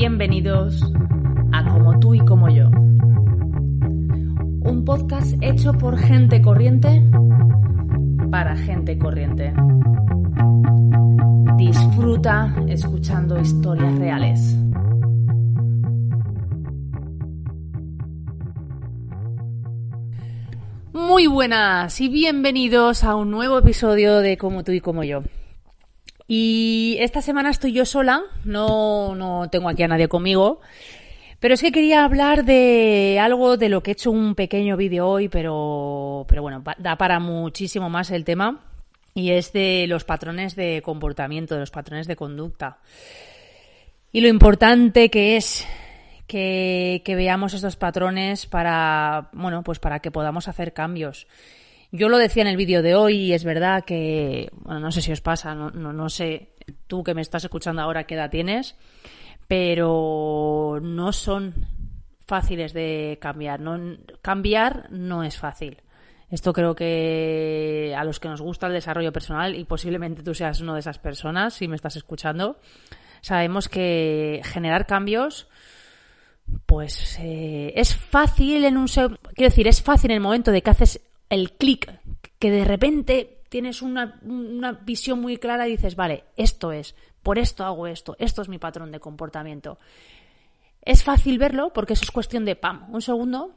Bienvenidos a Como tú y como yo. Un podcast hecho por gente corriente para gente corriente. Disfruta escuchando historias reales. Muy buenas y bienvenidos a un nuevo episodio de Como tú y como yo. Y esta semana estoy yo sola, no, no tengo aquí a nadie conmigo. Pero es que quería hablar de algo de lo que he hecho un pequeño vídeo hoy, pero, pero bueno, da para muchísimo más el tema. Y es de los patrones de comportamiento, de los patrones de conducta. Y lo importante que es que, que veamos estos patrones para, bueno, pues para que podamos hacer cambios. Yo lo decía en el vídeo de hoy y es verdad que, bueno, no sé si os pasa, no, no, sé tú que me estás escuchando ahora qué edad tienes, pero no son fáciles de cambiar. No, cambiar no es fácil. Esto creo que a los que nos gusta el desarrollo personal, y posiblemente tú seas una de esas personas, si me estás escuchando, sabemos que generar cambios, pues eh, es fácil en un... Quiero decir, es fácil en el momento de que haces el clic, que de repente tienes una, visión muy clara y dices, vale, esto es, por esto hago esto, esto es mi patrón de comportamiento. Es fácil verlo porque eso es cuestión de, pam, un segundo.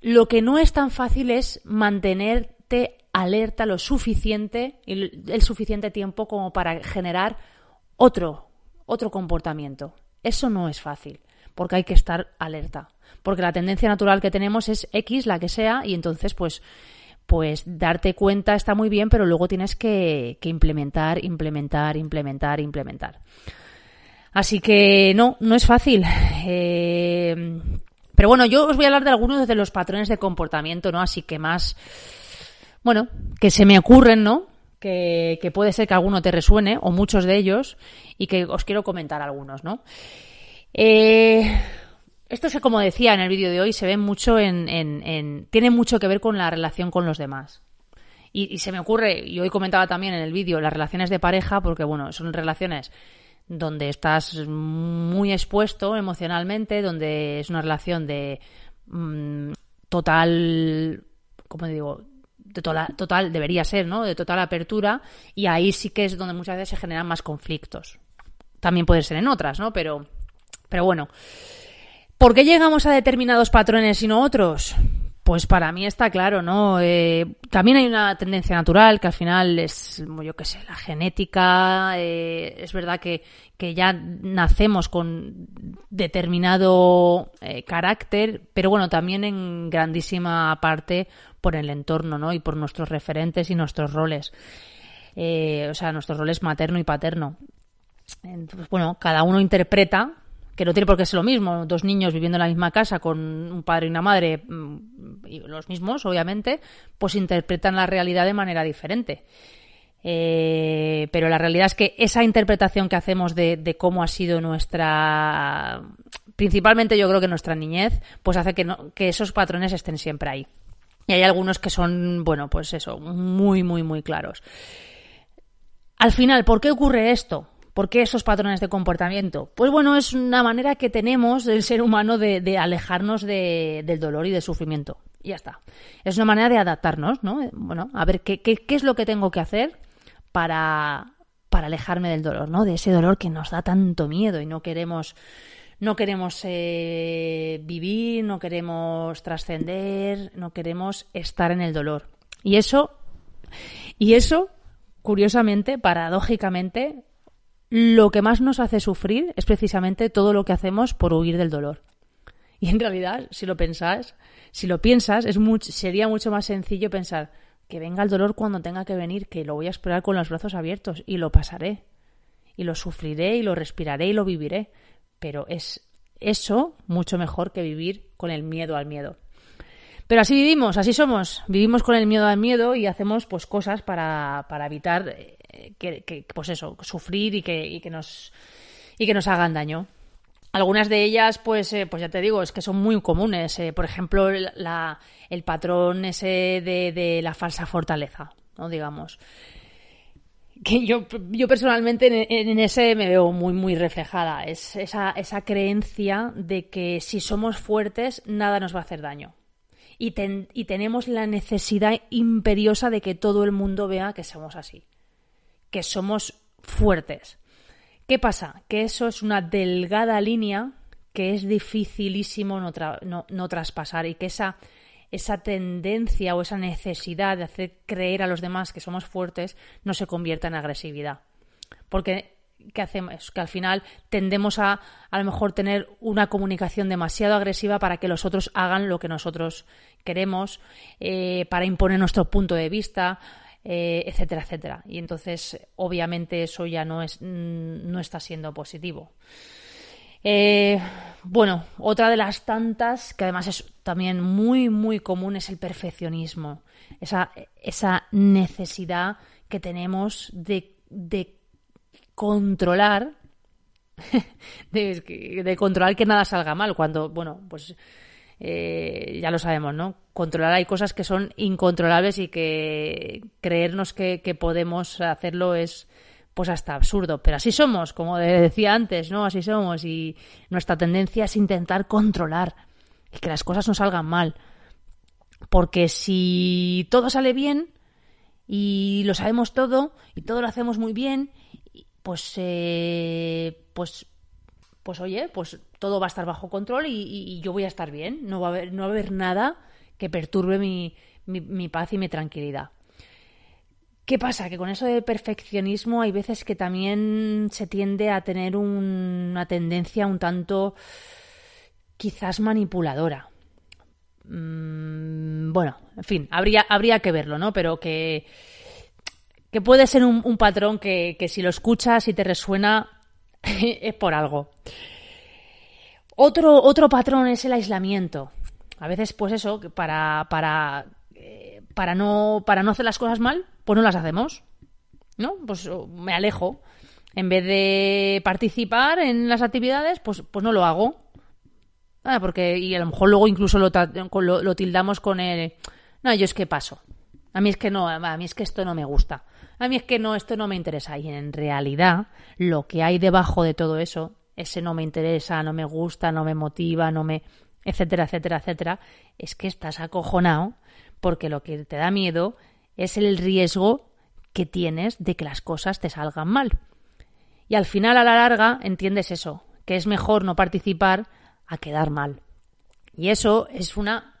Lo que no es tan fácil es mantenerte alerta lo suficiente, el suficiente tiempo como para generar otro, otro comportamiento. Eso no es fácil porque hay que estar alerta. Porque la tendencia natural que tenemos es X, la que sea, y entonces, pues, pues darte cuenta está muy bien, pero luego tienes que, implementar, implementar, implementar, implementar. Así que no, no es fácil. Eh, pero bueno, yo os voy a hablar de algunos de los patrones de comportamiento, ¿no? Así que más, bueno, que se me ocurren, ¿no? Que, que puede ser que alguno te resuene, o muchos de ellos, y que os quiero comentar algunos, ¿no? Eh, esto es como decía en el vídeo de hoy, se ve mucho en, tiene mucho que ver con la relación con los demás. Y, se me ocurre, y hoy comentaba también en el vídeo, las relaciones de pareja, porque bueno, son relaciones donde estás muy expuesto emocionalmente, donde es una relación de mm, total, ¿cómo digo? De total, total, debería ser, ¿no? De total apertura, y ahí sí que es donde muchas veces se generan más conflictos. También puede ser en otras, ¿no? Pero pero bueno, ¿por qué llegamos a determinados patrones y no otros? Pues para mí está claro, ¿no? Eh, también hay una tendencia natural que al final es, yo qué sé, la genética. Eh, es verdad que, ya nacemos con determinado eh, carácter, pero bueno, también en grandísima parte por el entorno, ¿no? Y por nuestros referentes y nuestros roles. o sea, nuestros roles materno y paterno. Entonces, bueno, cada uno interpreta que no tiene por qué ser lo mismo, dos niños viviendo en la misma casa con un padre y una madre, mm, y los mismos, obviamente, pues interpretan la realidad de manera diferente. Eh, pero la realidad es que esa interpretación que hacemos de, cómo ha sido nuestra, principalmente yo creo que nuestra niñez, pues hace que, que esos patrones estén siempre ahí. Y hay algunos que son, bueno, pues eso, muy, muy, muy claros. Al final, ¿por qué ocurre esto? ¿Por qué esos patrones de comportamiento? Pues bueno, es una manera que tenemos del ser humano de, alejarnos del dolor y del sufrimiento. Y ya está. Es una manera de adaptarnos, ¿no? Bueno, a ver, ¿qué, qué, es lo que tengo que hacer para, para alejarme del dolor, ¿no? De ese dolor que nos da tanto miedo y no queremos no queremos eh, vivir, no queremos trascender, no queremos estar en el dolor. Y eso, y eso, curiosamente, paradójicamente, lo que más nos hace sufrir es precisamente todo lo que hacemos por huir del dolor. Y en realidad, si lo pensás, si lo piensas, es sería mucho más sencillo pensar que venga el dolor cuando tenga que venir, que lo voy a esperar con los brazos abiertos y lo pasaré. y lo sufriré y lo respiraré y lo viviré. Pero es eso mucho mejor que vivir con el miedo al miedo. Pero así vivimos, así somos. Vivimos con el miedo al miedo y hacemos pues cosas para, para evitar que, pues eso, sufrir y que, que nos y que nos hagan daño. Algunas de ellas, pues, eh, pues ya te digo, es que son muy comunes. Eh, por ejemplo, la, el patrón ese de, de, la falsa fortaleza, ¿no? Digamos. Que yo, yo personalmente en, en, ese me veo muy, muy reflejada. Es esa, esa creencia de que si somos fuertes, nada nos va a hacer daño. Y, ten, y tenemos la necesidad imperiosa de que todo el mundo vea que somos así. Que somos fuertes ¿Qué pasa? Que eso es una delgada línea que es dificilísimo no, no, traspasar y que esa, esa tendencia o esa necesidad de hacer creer a los demás que somos fuertes no se convierta en agresividad. Porque ¿qué hacemos? Que al final tendemos a a lo mejor tener una comunicación demasiado agresiva para que los otros hagan lo que nosotros queremos, eh, para imponer nuestro punto de vista, eh, etcétera, etcétera. Y entonces, obviamente, eso ya no, es, mm, no está siendo positivo. Eh, bueno, otra de las tantas, que además es también muy, muy común, es el perfeccionismo. Esa, esa necesidad que tenemos de, de controlar, de, de, controlar que nada salga mal, cuando, bueno, pues eh, ya lo sabemos, ¿no? Controlar hay cosas que son incontrolables y que creernos que, podemos hacerlo es pues hasta absurdo. Pero así somos, como decía antes, ¿no? Así somos y nuestra tendencia es intentar controlar y que las cosas no salgan mal. Porque si todo sale bien y lo sabemos todo y todo lo hacemos muy bien, pues, eh, pues pues oye, pues todo va a estar bajo control y, yo voy a estar bien. No va a haber, nada que perturbe mi, paz y mi tranquilidad. ¿Qué pasa? Que con eso del perfeccionismo hay veces que también se tiende a tener una tendencia un tanto quizás manipuladora. Mm, bueno, en fin, habría, habría que verlo, ¿no? Pero que, que puede ser un, un patrón que, que si lo escuchas y te resuena, es por algo. Otro, otro patrón es el aislamiento. A veces, pues eso, para, para, eh, para, no, para no hacer las cosas mal, pues no las hacemos. ¿No? Pues me alejo. En vez de participar en las actividades, pues, pues no lo hago. Ah, porque, y a lo mejor luego incluso lo, lo, lo tildamos con el. No, yo es que paso. A mí es que no, a mí es que esto no me gusta a mí es que no, esto no me interesa. Y en realidad, lo que hay debajo de todo eso, ese no me interesa, no me gusta, no me motiva, no me. etcétera, etcétera, etcétera, es que estás acojonado porque lo que te da miedo es el riesgo que tienes de que las cosas te salgan mal. Y al final, a la larga, entiendes eso, que es mejor no participar a quedar mal. Y eso es una,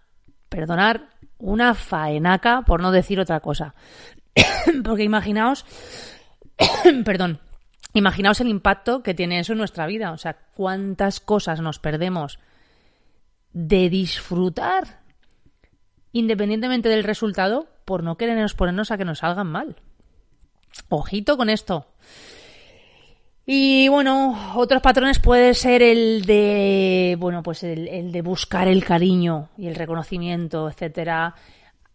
perdonar, una faenaca, por no decir otra cosa. Porque imaginaos, perdón, imaginaos el impacto que tiene eso en nuestra vida. O sea, cuántas cosas nos perdemos de disfrutar, independientemente del resultado, por no querernos ponernos a que nos salgan mal. Ojito con esto. Y bueno, otros patrones puede ser el de, bueno, pues el, de buscar el cariño y el reconocimiento, etcétera,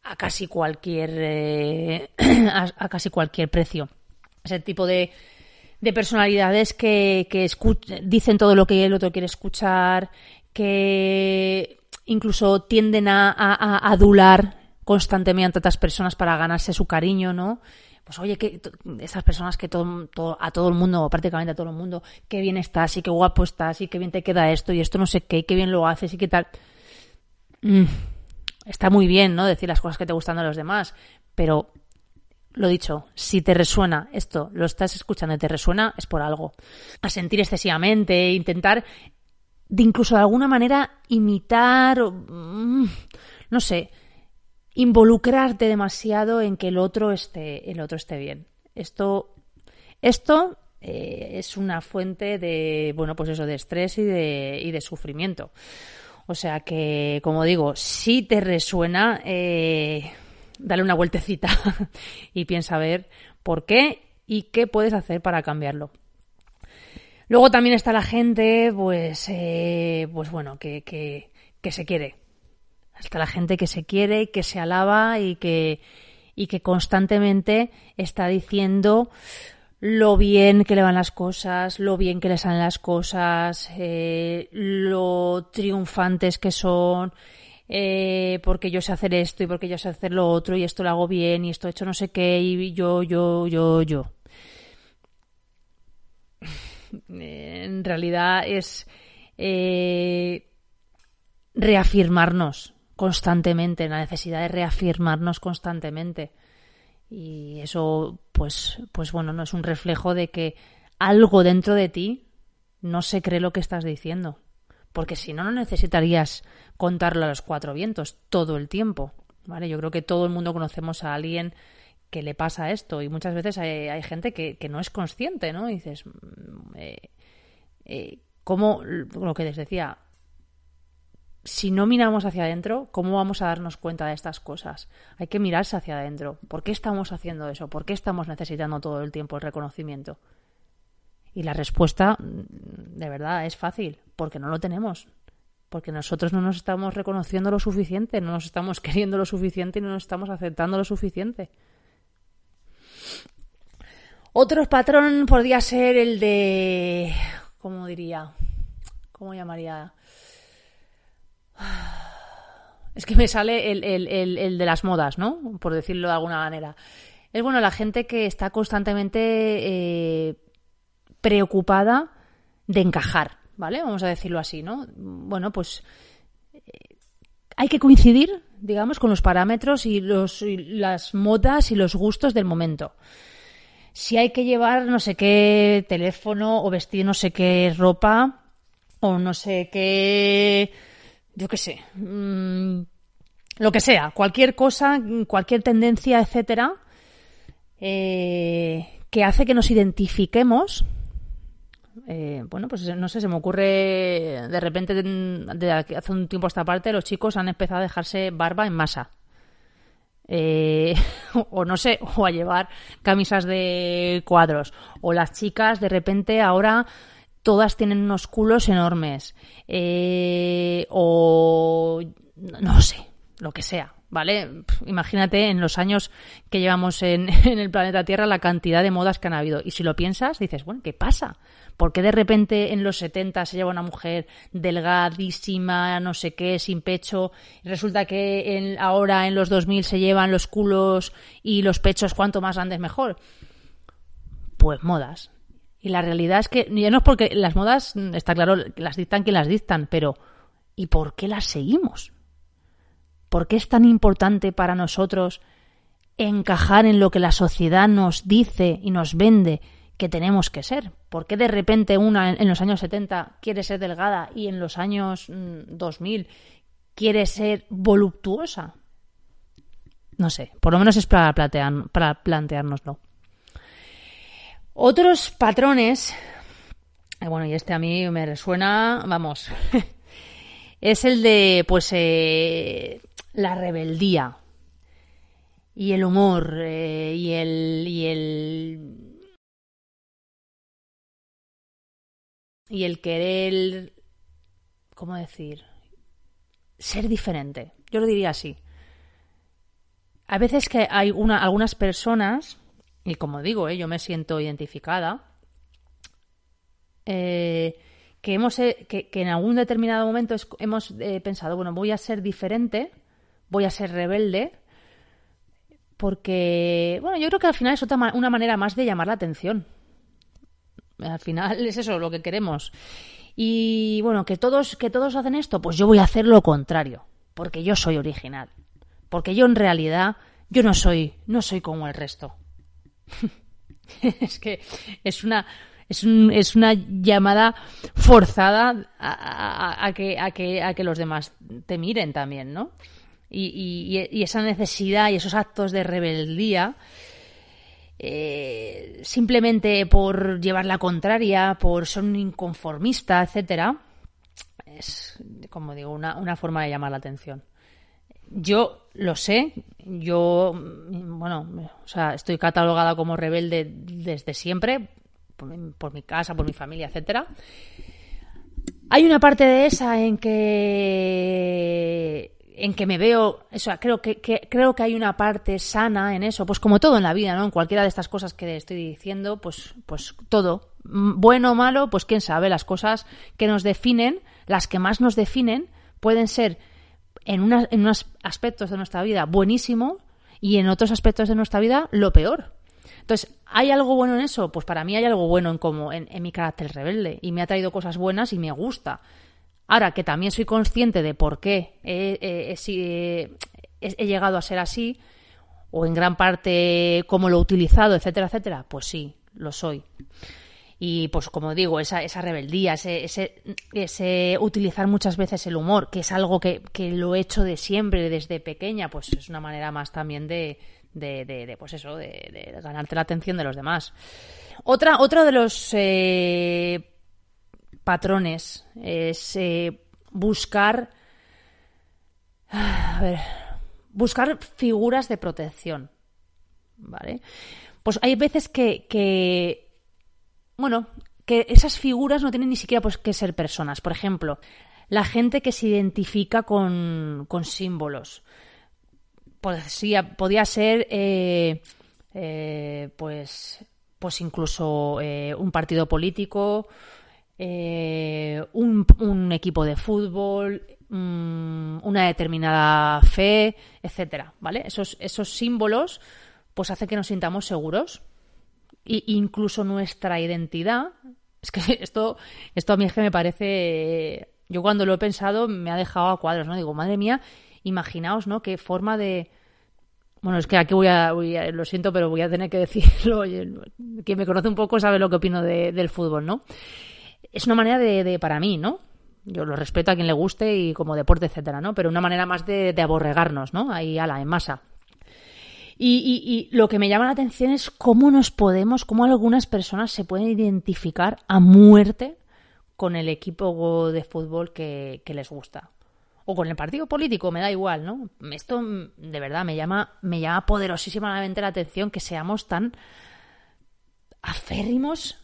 a casi cualquier eh, a, casi cualquier precio. Ese tipo de, de personalidades que, que dicen todo lo que el otro quiere escuchar, que incluso tienden a, adular constantemente a otras personas para ganarse su cariño, ¿no? Pues oye, que esas personas que todo, a todo el mundo, prácticamente a todo el mundo, qué bien estás y qué guapo estás y qué bien te queda esto y esto no sé qué, qué bien lo haces y qué tal. Mm está muy bien, ¿no? Decir las cosas que te gustan de los demás, pero lo dicho, si te resuena esto, lo estás escuchando y te resuena, es por algo. A sentir excesivamente, intentar de incluso de alguna manera imitar, mm, no sé, involucrarte demasiado en que el otro esté, el otro esté bien. Esto, esto eh, es una fuente de, bueno, pues eso, de estrés y de, y de sufrimiento. O sea que, como digo, si te resuena, eh, dale una vueltecita y piensa a ver por qué y qué puedes hacer para cambiarlo. Luego también está la gente, pues, eh, pues bueno, que, que, que se quiere. Está la gente que se quiere, que se alaba y que, y que constantemente está diciendo lo bien que le van las cosas, lo bien que le salen las cosas, eh, lo triunfantes que son, eh, porque yo sé hacer esto y porque yo sé hacer lo otro y esto lo hago bien y esto he hecho no sé qué y yo, yo, yo, yo. En realidad es eh, reafirmarnos constantemente, la necesidad de reafirmarnos constantemente. Y eso, pues, pues bueno, no es un reflejo de que algo dentro de ti no se cree lo que estás diciendo. Porque si no, no necesitarías contarlo a los cuatro vientos todo el tiempo. ¿Vale? Yo creo que todo el mundo conocemos a alguien que le pasa esto y muchas veces hay, gente que, no es consciente, ¿no? Y dices, mm, eh, eh, ¿cómo, lo que les decía, si no miramos hacia adentro, ¿cómo vamos a darnos cuenta de estas cosas? Hay que mirarse hacia adentro. ¿Por qué estamos haciendo eso? ¿Por qué estamos necesitando todo el tiempo el reconocimiento? Y la respuesta, de verdad, es fácil, porque no lo tenemos. Porque nosotros no nos estamos reconociendo lo suficiente, no nos estamos queriendo lo suficiente y no nos estamos aceptando lo suficiente. Otro patrón podría ser el de. ¿Cómo diría? ¿Cómo llamaría? Es que me sale el, de las modas, ¿no? Por decirlo de alguna manera. Es bueno la gente que está constantemente eh, preocupada de encajar, ¿vale? Vamos a decirlo así, ¿no? Bueno, pues eh, hay que coincidir, digamos, con los parámetros y, los, y las modas y los gustos del momento. Si hay que llevar no sé qué teléfono o vestir no sé qué ropa o no sé qué yo qué sé, mm, lo que sea, cualquier cosa, cualquier tendencia, etcétera, eh, que hace que nos identifiquemos. Eh, bueno, pues no sé, se me ocurre de repente, de hace un tiempo a esta parte, los chicos han empezado a dejarse barba en masa. Eh, o no sé, o a llevar camisas de cuadros. O las chicas de repente ahora todas tienen unos culos enormes. Eh, o no sé, lo que sea. ¿Vale? Imagínate en los años que llevamos en, el planeta Tierra la cantidad de modas que han habido. Y si lo piensas, dices, bueno, ¿qué pasa? ¿Por qué de repente en los 70 se lleva una mujer delgadísima, no sé qué, sin pecho? Y resulta que en, ahora en los 2000 se llevan los culos y los pechos cuanto más grandes mejor. Pues modas. Y la realidad es que, ya no es porque las modas, está claro, las dictan que las dictan, pero ¿y por qué las seguimos? ¿Por qué es tan importante para nosotros encajar en lo que la sociedad nos dice y nos vende que tenemos que ser? ¿Por qué de repente una en los años 70 quiere ser delgada y en los años 2000 mm, quiere ser voluptuosa? No sé, por lo menos es para, para planteárnoslo. Otros patrones, eh, bueno, y este a mí me resuena, vamos, es el de, pues, eh, la rebeldía y el humor eh, y el y el y el querer, ¿cómo decir? Ser diferente. Yo lo diría así. A veces que hay una, algunas personas y como digo, ¿eh? yo me siento identificada, eh, que, hemos, eh, que, en algún determinado momento hemos pensado, bueno, voy a ser diferente, voy a ser rebelde, porque, bueno, yo creo que al final es otra una manera más de llamar la atención. Al final es eso lo que queremos. Y bueno, que todos, que todos hacen esto, pues yo voy a hacer lo contrario, porque yo soy original. Porque yo en realidad, yo no soy, no soy como el resto. es que es una es, es una llamada forzada a, que, a, que, a que los demás te miren también, ¿no? Y, y, esa necesidad y esos actos de rebeldía, eh, simplemente por llevar la contraria, por ser un inconformista, etcétera, es, como digo, una, una forma de llamar la atención. Yo lo sé, yo, bueno, o sea, estoy catalogada como rebelde desde siempre, por mi, casa, por mi familia, etcétera. Hay una parte de esa en que en que me veo, o sea, creo que, creo que hay una parte sana en eso, pues como todo en la vida, ¿no? En cualquiera de estas cosas que estoy diciendo, pues, pues todo, bueno o malo, pues quién sabe, las cosas que nos definen, las que más nos definen, pueden ser en, en unos aspectos de nuestra vida buenísimo y en otros aspectos de nuestra vida lo peor. Entonces, ¿hay algo bueno en eso? Pues para mí hay algo bueno en, como, en, mi carácter rebelde y me ha traído cosas buenas y me gusta. Ahora que también soy consciente de por qué he, he, llegado a ser así, o en gran parte cómo lo he utilizado, etcétera, etcétera, pues sí, lo soy. Y pues como digo, esa, esa rebeldía, ese, ese, utilizar muchas veces el humor, que es algo que, que, lo he hecho de siempre, desde pequeña, pues es una manera más también de, de, de, pues eso, de, ganarte la atención de los demás. Otra, otro de los eh, patrones es eh, buscar, a ver, buscar figuras de protección, ¿vale? Pues hay veces que, bueno, que esas figuras no tienen ni siquiera pues, que ser personas. Por ejemplo, la gente que se identifica con, con símbolos podía, podía ser eh, eh, pues, pues incluso eh, un partido político, un, un, equipo de fútbol, mm, una determinada fe, etcétera, ¿vale? Esos, esos símbolos pues hace que nos sintamos seguros e incluso nuestra identidad es que esto esto a mí es que me parece yo cuando lo he pensado me ha dejado a cuadros no digo madre mía imaginaos, ¿no? Qué forma de... Bueno, es que aquí voy a, lo siento, pero voy a tener que decirlo. Quien me conoce un poco sabe lo que opino del fútbol, ¿no? Es una manera de, para mí, ¿no? Yo lo respeto a quien le guste y como deporte, etcétera, ¿no? Pero una manera más de, aborregarnos, ¿no? Ahí, ala, en masa. Y, lo que me llama la atención es cómo nos podemos, cómo algunas personas se pueden identificar a muerte con el equipo de fútbol que les gusta o con el partido político, me da igual, ¿no? Esto de verdad me llama, me llama poderosísimamente la atención que seamos tan aférrimos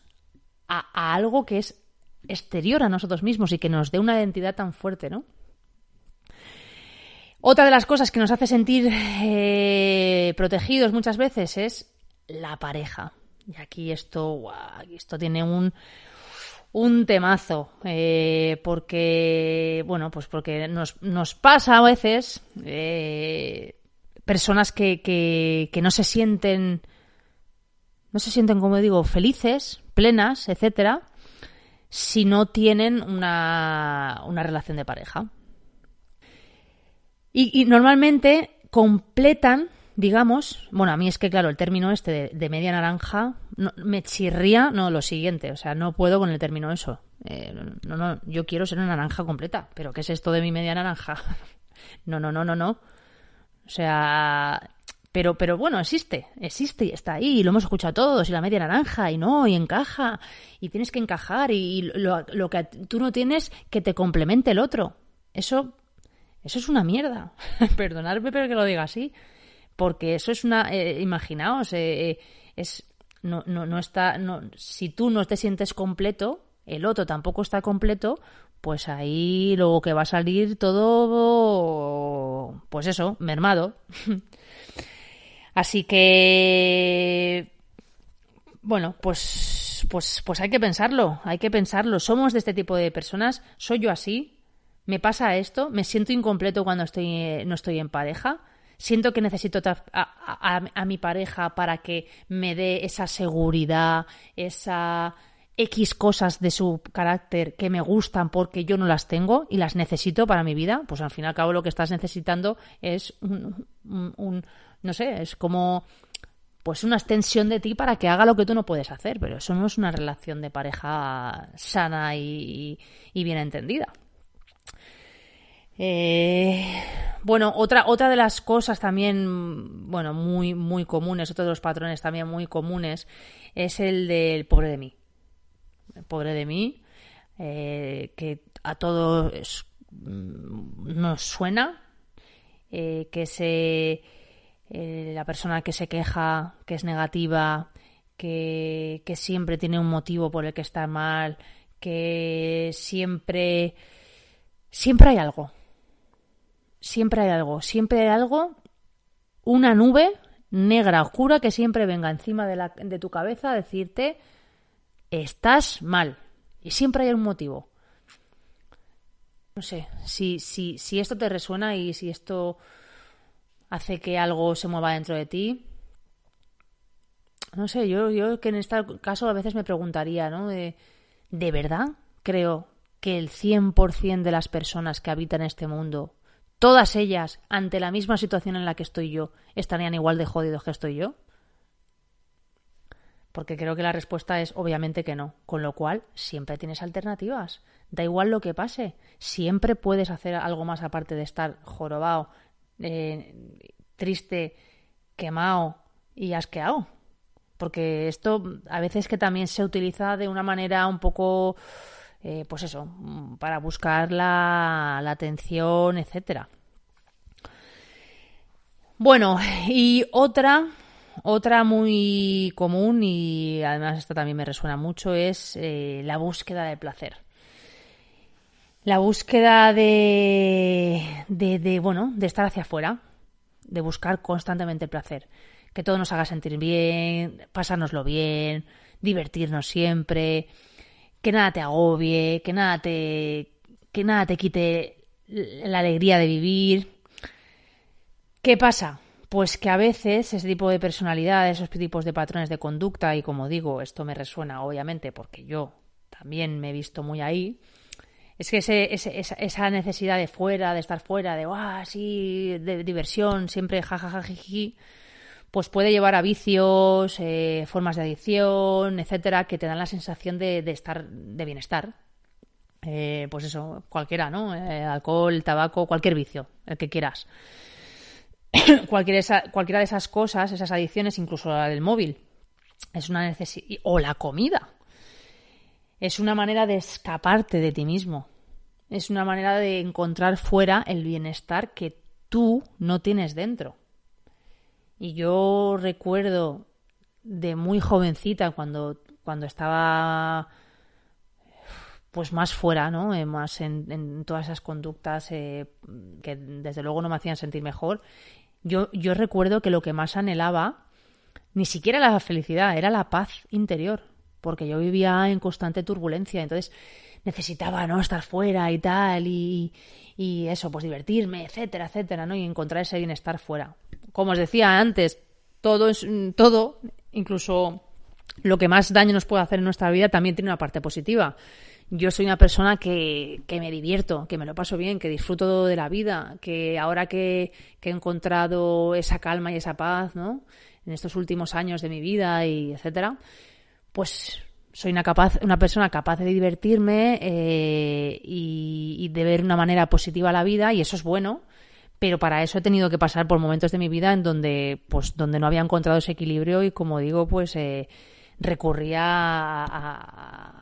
a, algo que es exterior a nosotros mismos y que nos dé una identidad tan fuerte, ¿no? Otra de las cosas que nos hace sentir eh, protegidos muchas veces es la pareja. Y aquí esto, esto tiene un, un temazo, eh, porque, bueno, pues porque nos, nos pasa a veces eh, personas que, que, no se sienten, no se sienten, como digo, felices, plenas, etcétera, si no tienen una, una relación de pareja. Y, y normalmente completan digamos, bueno, a mí es que, claro, el término este de, media naranja me chirría, no, lo siguiente, o sea, no puedo con el término eso. Eh, no, no, yo quiero ser una naranja completa, pero ¿qué es esto de mi media naranja? no, no, no, no, no. O sea, pero, pero bueno, existe, existe y está ahí, y lo hemos escuchado todos, y la media naranja, y no, y encaja, y tienes que encajar, y lo, lo que tú no tienes, que te complemente el otro. Eso, eso es una mierda. Perdonadme, pero que lo diga así porque eso es una, eh, imaginaos, eh, eh, es, no, no, no está, no, si tú no te sientes completo, el otro tampoco está completo, pues ahí luego que va a salir todo, pues eso, mermado. Así que, bueno, pues, pues, pues hay que pensarlo, hay que pensarlo. Somos de este tipo de personas, soy yo así, me pasa esto, me siento incompleto cuando estoy, no estoy en pareja. Siento que necesito a, mi pareja para que me dé esa seguridad, esa X cosas de su carácter que me gustan porque yo no las tengo y las necesito para mi vida, pues al fin y al cabo lo que estás necesitando es un, no sé, es como pues una extensión de ti para que haga lo que tú no puedes hacer, pero eso no es una relación de pareja sana y bien entendida. Eh, bueno, otra, otra de las cosas también, bueno, muy, muy comunes, otro de los patrones también muy comunes, es el del pobre de mí. El pobre de mí, eh, que a todos mm, nos suena, eh, que se, la persona que se queja, que es negativa, que, que siempre tiene un motivo por el que está mal, que siempre, siempre hay algo. Siempre hay algo, siempre hay algo, una nube negra, oscura, que siempre venga encima de, la, de tu cabeza a decirte, estás mal. Y siempre hay un motivo. No sé, si, si, si esto te resuena y si esto hace que algo se mueva dentro de ti, no sé, yo, yo que en este caso a veces me preguntaría, ¿no? De, ¿De verdad creo que el 100% de las personas que habitan este mundo, todas ellas, ante la misma situación en la que estoy yo, estarían igual de jodidos que estoy yo? Porque creo que la respuesta es obviamente que no. Con lo cual, siempre tienes alternativas. Da igual lo que pase. Siempre puedes hacer algo más aparte de estar jorobado, eh, triste, quemado y asqueado porque esto a veces que también se utiliza de una manera un poco, eh, pues eso, para buscar la, atención, etcétera. Bueno, y otra, otra muy común y además esta también me resuena mucho es eh, la búsqueda del placer. La búsqueda de, de, de, bueno, de estar hacia afuera, de buscar constantemente el placer que todo nos haga sentir bien, pasárnoslo bien, divertirnos siempre, que nada te agobie, que nada te, que nada te quite la alegría de vivir. ¿Qué pasa? Pues que a veces ese tipo de personalidad, esos tipos de patrones de conducta, y como digo, esto me resuena obviamente porque yo también me he visto muy ahí, es que ese, esa, necesidad de fuera, de estar fuera, de, ah, sí, de diversión, siempre jajajajiji, pues puede llevar a vicios, eh, formas de adicción, etcétera, que te dan la sensación de, estar, de bienestar. Eh, pues eso, cualquiera, ¿no? Eh, alcohol, tabaco, cualquier vicio, el que quieras. cualquiera, cualquiera de esas cosas, esas adicciones, incluso la del móvil, es una necesidad. O la comida. Es una manera de escaparte de ti mismo. Es una manera de encontrar fuera el bienestar que tú no tienes dentro. Y yo recuerdo de muy jovencita, cuando, cuando estaba pues más fuera, ¿no? Eh, más en, todas esas conductas eh, que desde luego no me hacían sentir mejor. Yo, yo recuerdo que lo que más anhelaba ni siquiera la felicidad, era la paz interior, porque yo vivía en constante turbulencia, entonces necesitaba no estar fuera y tal y, y eso, pues divertirme, etcétera, etcétera, ¿no? Y encontrar ese bienestar fuera como os decía antes, todo es todo, incluso lo que más daño nos puede hacer en nuestra vida también tiene una parte positiva. Yo soy una persona que, que me divierto, que me lo paso bien, que disfruto de la vida, que ahora que, que, he encontrado esa calma y esa paz, ¿no? En estos últimos años de mi vida y etcétera, pues soy una capaz, una persona capaz de divertirme eh, y, y, de ver una manera positiva la vida y eso es bueno pero para eso he tenido que pasar por momentos de mi vida en donde, pues, donde no había encontrado ese equilibrio y, como digo, pues eh, recurría a,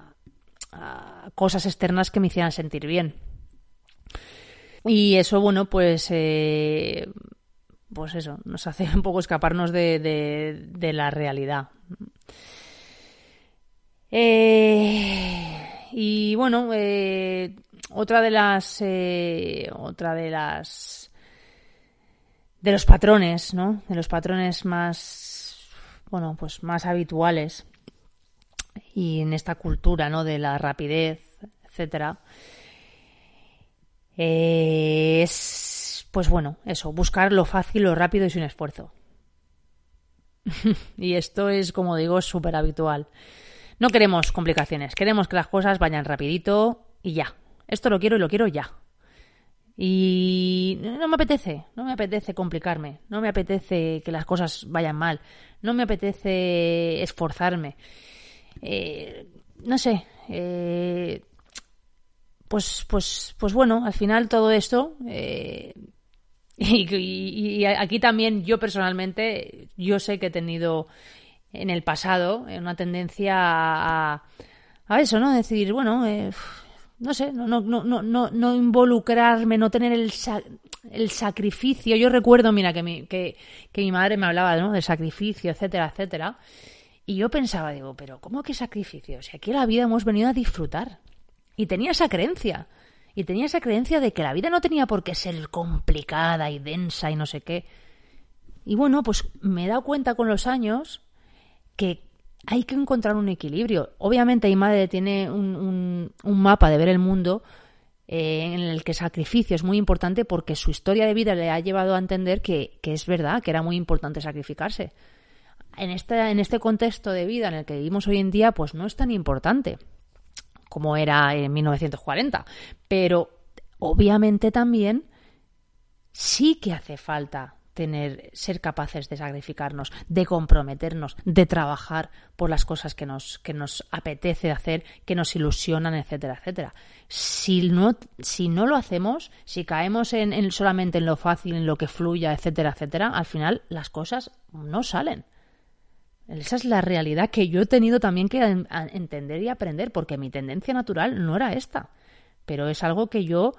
cosas externas que me hicieran sentir bien. Y eso, bueno, pues, eh, pues eso, nos hace un poco escaparnos de, de, la realidad. Eh, y bueno, otra de las, otra de las de los patrones, ¿no? De los patrones más, bueno, pues más habituales y en esta cultura, ¿no? De la rapidez, etcétera. es, pues bueno, eso, buscar lo fácil, lo rápido y sin esfuerzo. y esto es, como digo, súper habitual. No queremos complicaciones, queremos que las cosas vayan rapidito y ya. Esto lo quiero y lo quiero ya. Y no me apetece, no me apetece complicarme, no me apetece que las cosas vayan mal, no me apetece esforzarme. Eh, no sé, eh, pues, pues, pues bueno, al final todo esto, eh, y, aquí también yo personalmente, yo sé que he tenido en el pasado una tendencia a, a eso, ¿no? Decir, bueno, no sé, no, no, no, no, no involucrarme, no tener el, el sacrificio. Yo recuerdo, mira, que mi, que, que mi madre me hablaba ¿no? del sacrificio, etcétera, etcétera. Y yo pensaba, digo, pero ¿cómo que sacrificio? Si aquí la vida hemos venido a disfrutar. Y tenía esa creencia. Y tenía esa creencia de que la vida no tenía por qué ser complicada y densa y no sé qué. Y bueno, pues me he dado cuenta con los años que hay que encontrar un equilibrio. Obviamente, mi madre tiene un, un, mapa de ver el mundo eh, en el que sacrificio es muy importante porque su historia de vida le ha llevado a entender que, que es verdad, que era muy importante sacrificarse. En este, en este contexto de vida en el que vivimos hoy en día, pues no es tan importante como era en 1940. Pero obviamente también sí que hace falta tener, ser capaces de sacrificarnos, de comprometernos, de trabajar por las cosas que nos, que nos apetece hacer, que nos ilusionan, etcétera, etcétera. Si no, si no lo hacemos, si caemos en, en solamente en lo fácil, en lo que fluya, etcétera, etcétera, al final las cosas no salen. Esa es la realidad que yo he tenido también que entender y aprender, porque mi tendencia natural no era esta. Pero es algo que yo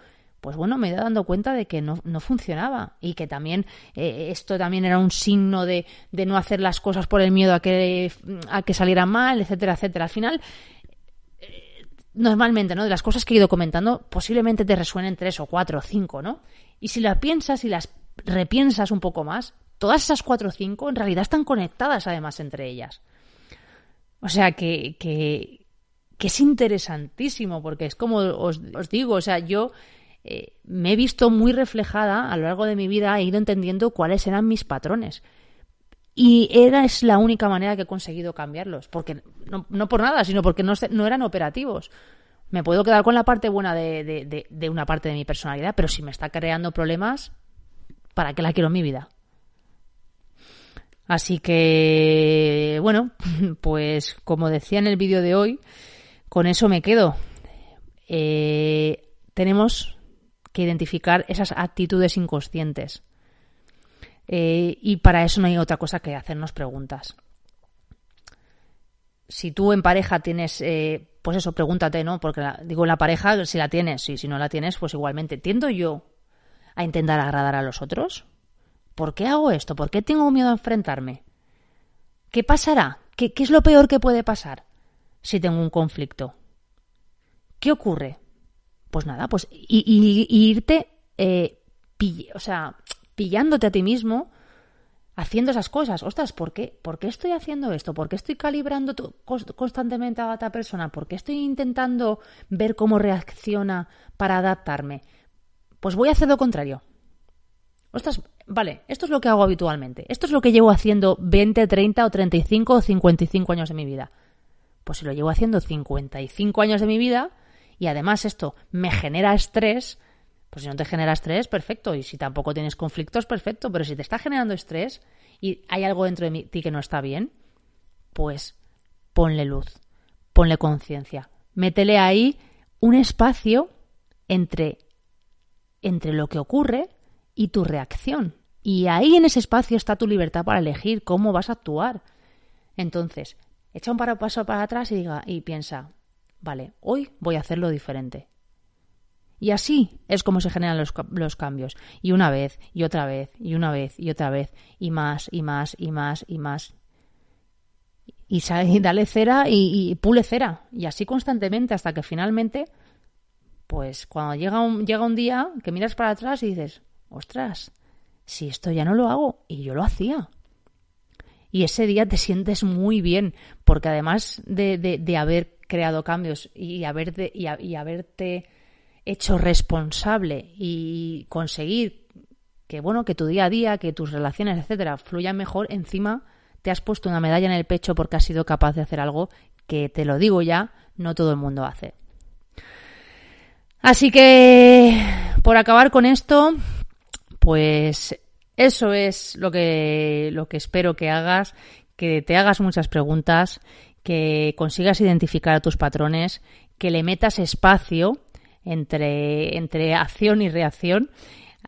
pues bueno, me he dando cuenta de que no, no funcionaba y que también eh, esto también era un signo de, de, no hacer las cosas por el miedo a que, a que salieran mal, etcétera, etcétera. Al final, eh, normalmente, ¿no? De las cosas que he ido comentando, posiblemente te resuenen tres o cuatro o cinco, ¿no? Y si las piensas y las repiensas un poco más, todas esas cuatro o cinco en realidad están conectadas además entre ellas. O sea que, que, que es interesantísimo, porque es como os, os digo, o sea, yo eh, me he visto muy reflejada a lo largo de mi vida, he ido entendiendo cuáles eran mis patrones. Y era es la única manera que he conseguido cambiarlos, porque no, no por nada, sino porque no, no, eran operativos. Me puedo quedar con la parte buena de, de, de, una parte de mi personalidad, pero si me está creando problemas, ¿para qué la quiero en mi vida? Así que, bueno, pues como decía en el vídeo de hoy, con eso me quedo. Eh, tenemos que identificar esas actitudes inconscientes. Eh, y para eso no hay otra cosa que hacernos preguntas. Si tú en pareja tienes, eh, pues eso, pregúntate, ¿no? Porque digo la pareja, si la tienes, y si no la tienes, pues igualmente. ¿Tiendo yo a intentar agradar a los otros? ¿Por qué hago esto? ¿Por qué tengo miedo a enfrentarme? ¿Qué pasará? ¿Qué, qué es lo peor que puede pasar si tengo un conflicto? ¿Qué ocurre? Pues nada, pues y, irte, eh, o sea, pillándote a ti mismo haciendo esas cosas. Ostras, ¿por qué? ¿Por qué estoy haciendo esto? ¿Por qué estoy calibrando constantemente a otra persona? ¿Por qué estoy intentando ver cómo reacciona para adaptarme? Pues voy a hacer lo contrario. Ostras, vale, esto es lo que hago habitualmente. Esto es lo que llevo haciendo 20, 30 o 35 o 55 años de mi vida. Pues si lo llevo haciendo 55 años de mi vida, y además esto me genera estrés, pues si no te genera estrés, perfecto. Y si tampoco tienes conflictos, perfecto. Pero si te está generando estrés y hay algo dentro de ti que no está bien, pues ponle luz, ponle conciencia. Métele ahí un espacio entre, entre lo que ocurre y tu reacción. Y ahí en ese espacio está tu libertad para elegir cómo vas a actuar. Entonces, echa un paso para atrás y diga y piensa, vale, hoy voy a hacerlo diferente. Y así es como se generan los, cambios. Y una vez, y otra vez, y una vez, y otra vez, y más, y más, y más, y más. Y, dale cera y, pule cera. Y así constantemente hasta que finalmente, pues cuando llega un, llega un día que miras para atrás y dices, ostras, si esto ya no lo hago, y yo lo hacía. Y ese día te sientes muy bien, porque además de, de haber creado cambios y, haberte, y, haberte hecho responsable y conseguir que bueno que tu día a día que tus relaciones etcétera fluyan mejor encima te has puesto una medalla en el pecho porque has sido capaz de hacer algo que te lo digo ya no todo el mundo hace. Así que por acabar con esto pues eso es lo que lo que espero que hagas que te hagas muchas preguntas que consigas identificar a tus patrones, que le metas espacio entre, entre acción y reacción,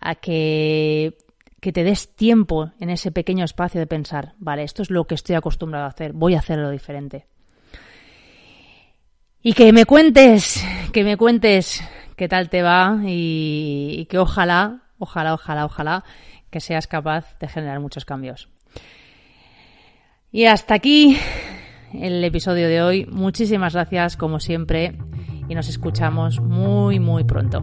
a que, que te des tiempo en ese pequeño espacio de pensar, vale, esto es lo que estoy acostumbrado a hacer, voy a hacerlo diferente. Y que me cuentes, que me cuentes qué tal te va y, y que ojalá, ojalá, ojalá, ojalá que seas capaz de generar muchos cambios. Y hasta aquí el episodio de hoy. Muchísimas gracias, como siempre, y nos escuchamos muy, muy pronto.